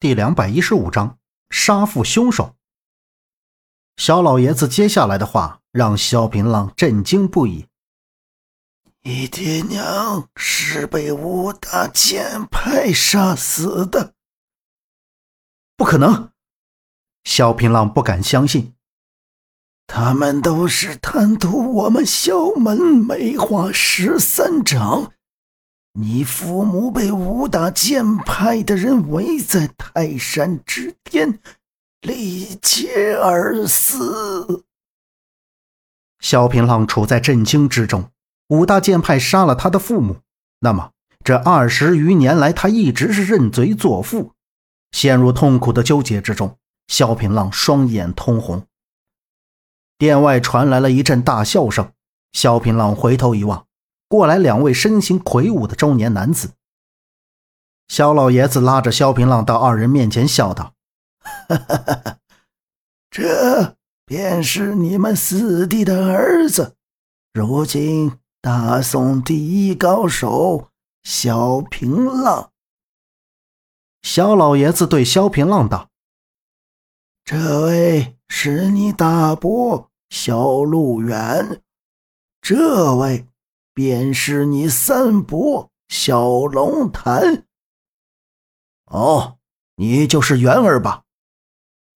第两百一十五章杀父凶手。肖老爷子接下来的话让萧平浪震惊不已：“你爹娘是被五大剑派杀死的？不可能！”萧平浪不敢相信。他们都是贪图我们萧门梅花十三掌。你父母被五大剑派的人围在泰山之巅，力竭而死。萧平浪处在震惊之中。五大剑派杀了他的父母，那么这二十余年来，他一直是认贼作父，陷入痛苦的纠结之中。萧平浪双眼通红。殿外传来了一阵大笑声。萧平浪回头一望。过来两位身形魁梧的中年男子，萧老爷子拉着萧平浪到二人面前，笑道：“哈哈哈，这便是你们四弟的儿子，如今大宋第一高手萧平浪。”萧老爷子对萧平浪道：“这位是你大伯萧路远，这位。”便是你三伯小龙潭。哦，你就是元儿吧？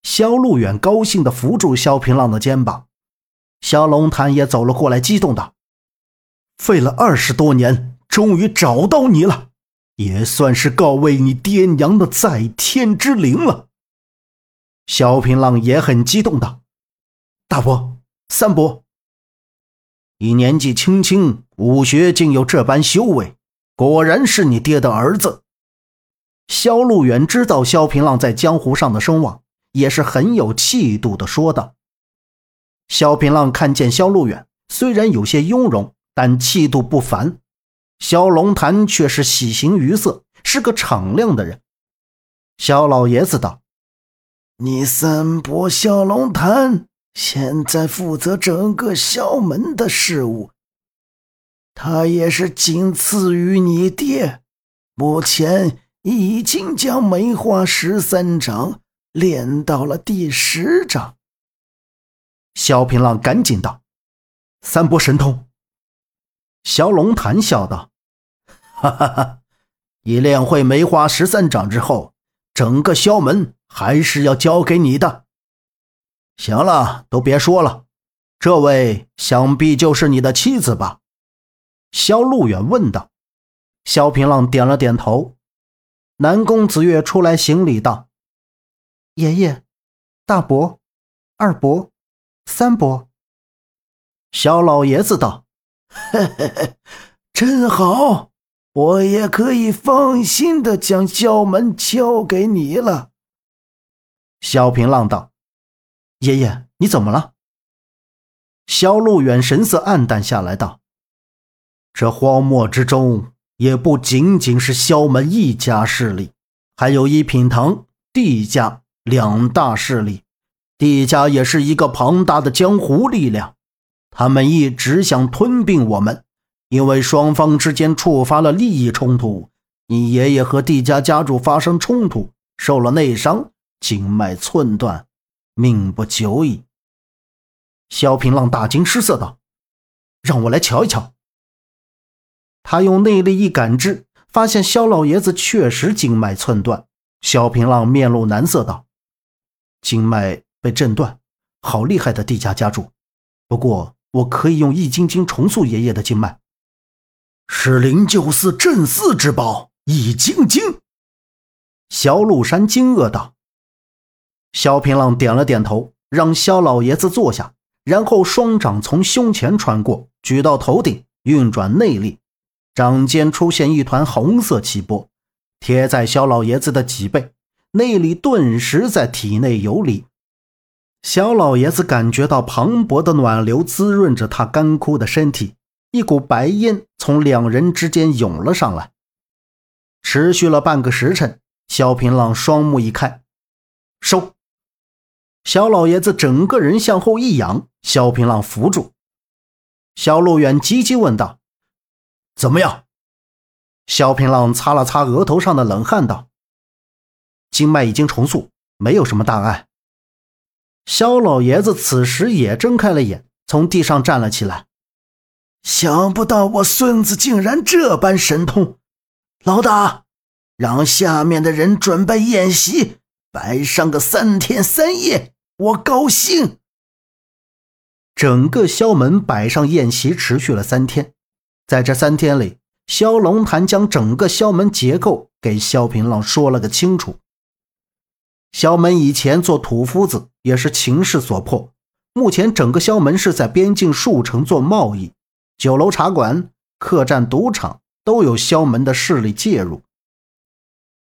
萧路远高兴的扶住萧平浪的肩膀，萧龙潭也走了过来，激动道：“费了二十多年，终于找到你了，也算是告慰你爹娘的在天之灵了。”萧平浪也很激动道：“大伯，三伯。”你年纪轻轻，武学竟有这般修为，果然是你爹的儿子。萧路远知道萧平浪在江湖上的声望，也是很有气度的说道。萧平浪看见萧路远，虽然有些雍容，但气度不凡。萧龙潭却是喜形于色，是个敞亮的人。萧老爷子道：“你三伯萧龙潭。”现在负责整个萧门的事务，他也是仅次于你爹。目前已经将梅花十三掌练到了第十掌。萧平浪赶紧道：“三波神通。”萧龙潭笑道：“ 哈哈哈，你练会梅花十三掌之后，整个萧门还是要交给你的。”行了，都别说了。这位想必就是你的妻子吧？萧路远问道。萧平浪点了点头。南宫子月出来行礼道：“爷爷，大伯，二伯，三伯。”萧老爷子道：“嘿嘿嘿，真好，我也可以放心的将萧门交给你了。”萧平浪道。爷爷，你怎么了？萧路远神色黯淡下来，道：“这荒漠之中，也不仅仅是萧门一家势力，还有一品堂、帝家两大势力。帝家也是一个庞大的江湖力量，他们一直想吞并我们，因为双方之间触发了利益冲突。你爷爷和帝家家主发生冲突，受了内伤，经脉寸断。”命不久矣。萧平浪大惊失色道：“让我来瞧一瞧。”他用内力一感知，发现萧老爷子确实经脉寸断。萧平浪面露难色道：“经脉被震断，好厉害的地家家主！不过我可以用易筋经重塑爷爷的经脉。”是灵鹫寺镇寺之宝易筋经。萧禄山惊愕道。萧平浪点了点头，让萧老爷子坐下，然后双掌从胸前穿过，举到头顶，运转内力，掌间出现一团红色气波，贴在萧老爷子的脊背，内力顿时在体内游离。萧老爷子感觉到磅礴的暖流滋润着他干枯的身体，一股白烟从两人之间涌了上来，持续了半个时辰。萧平浪双目一开，收。萧老爷子整个人向后一仰，萧平浪扶住。萧路远急急问道：“怎么样？”萧平浪擦了擦额头上的冷汗，道：“经脉已经重塑，没有什么大碍。肖老爷子此时也睁开了眼，从地上站了起来。想不到我孙子竟然这般神通，老大，让下面的人准备宴席，摆上个三天三夜，我高兴。整个萧门摆上宴席，持续了三天。在这三天里，萧龙潭将整个萧门结构给萧平浪说了个清楚。萧门以前做土夫子也是情势所迫，目前整个萧门是在边境数城做贸易。酒楼、茶馆、客栈、赌场都有萧门的势力介入。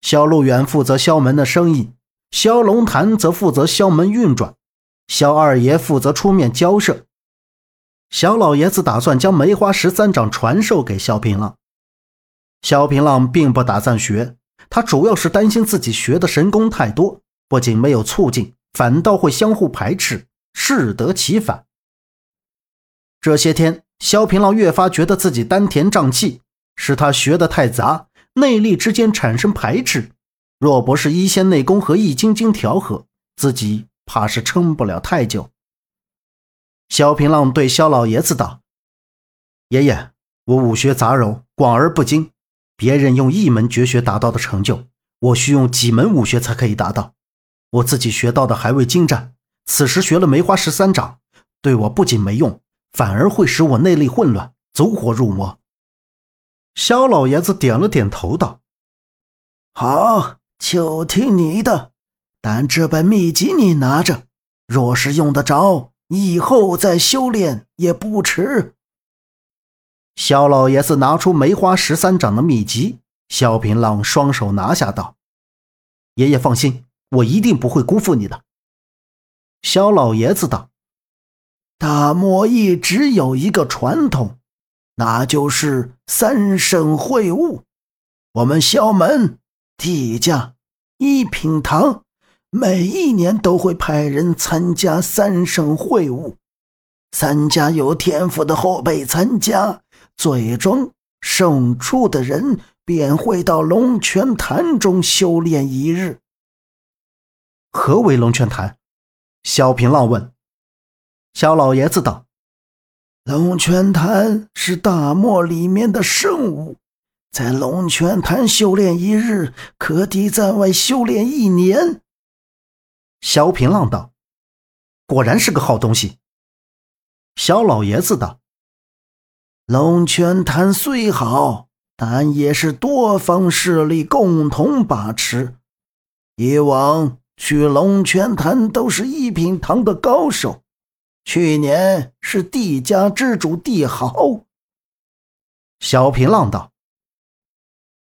萧路远负责萧门的生意，萧龙潭则负责萧门运转，萧二爷负责出面交涉。萧老爷子打算将梅花十三掌传授给萧平浪。萧平浪并不打算学，他主要是担心自己学的神功太多，不仅没有促进，反倒会相互排斥，适得其反。这些天。萧平浪越发觉得自己丹田胀气，是他学的太杂，内力之间产生排斥。若不是一仙内功和易筋经调和，自己怕是撑不了太久。萧平浪对萧老爷子道：“爷爷，我武学杂糅，广而不精，别人用一门绝学达到的成就，我需用几门武学才可以达到。我自己学到的还未精湛，此时学了梅花十三掌，对我不仅没用。”反而会使我内力混乱，走火入魔。萧老爷子点了点头，道：“好，就听你的。但这本秘籍你拿着，若是用得着，以后再修炼也不迟。”萧老爷子拿出梅花十三掌的秘籍，萧平浪双手拿下，道：“爷爷放心，我一定不会辜负你的。”萧老爷子道。大漠一直有一个传统，那就是三圣会晤。我们萧门、地家、一品堂每一年都会派人参加三省会晤。三家有天赋的后辈参加，最终胜出的人便会到龙泉潭中修炼一日。何为龙泉潭？萧平浪问。萧老爷子道：“龙泉潭是大漠里面的圣物，在龙泉潭修炼一日，可抵在外修炼一年。”萧平浪道：“果然是个好东西。”萧老爷子道：“龙泉潭虽好，但也是多方势力共同把持。以往去龙泉潭都是一品堂的高手。”去年是帝家之主帝豪。小平浪道：“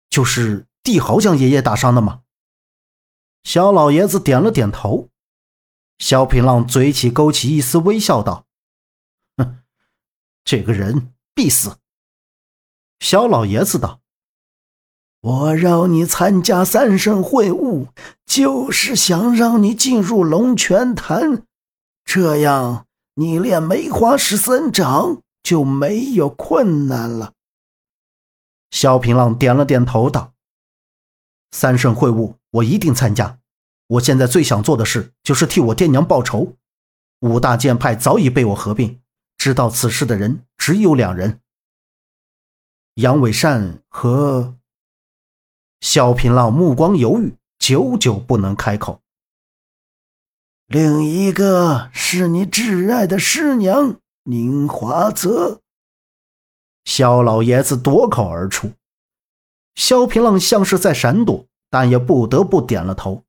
就是帝豪将爷爷打伤的吗？”小老爷子点了点头。萧平浪嘴起勾起一丝微笑道：“哼，这个人必死。”小老爷子道：“我让你参加三圣会晤，就是想让你进入龙泉潭，这样。”你练梅花十三掌就没有困难了。萧平浪点了点头，道：“三圣会晤，我一定参加。我现在最想做的事就是替我爹娘报仇。五大剑派早已被我合并，知道此事的人只有两人：杨伟善和……”萧平浪目光犹豫，久久不能开口。另一个是你挚爱的师娘宁华泽。萧老爷子夺口而出，萧平浪像是在闪躲，但也不得不点了头。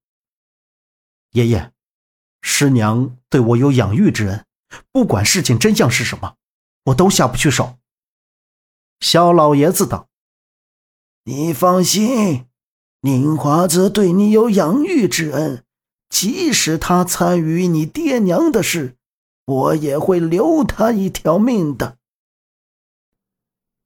爷爷，师娘对我有养育之恩，不管事情真相是什么，我都下不去手。萧老爷子道：“你放心，宁华泽对你有养育之恩。”即使他参与你爹娘的事，我也会留他一条命的。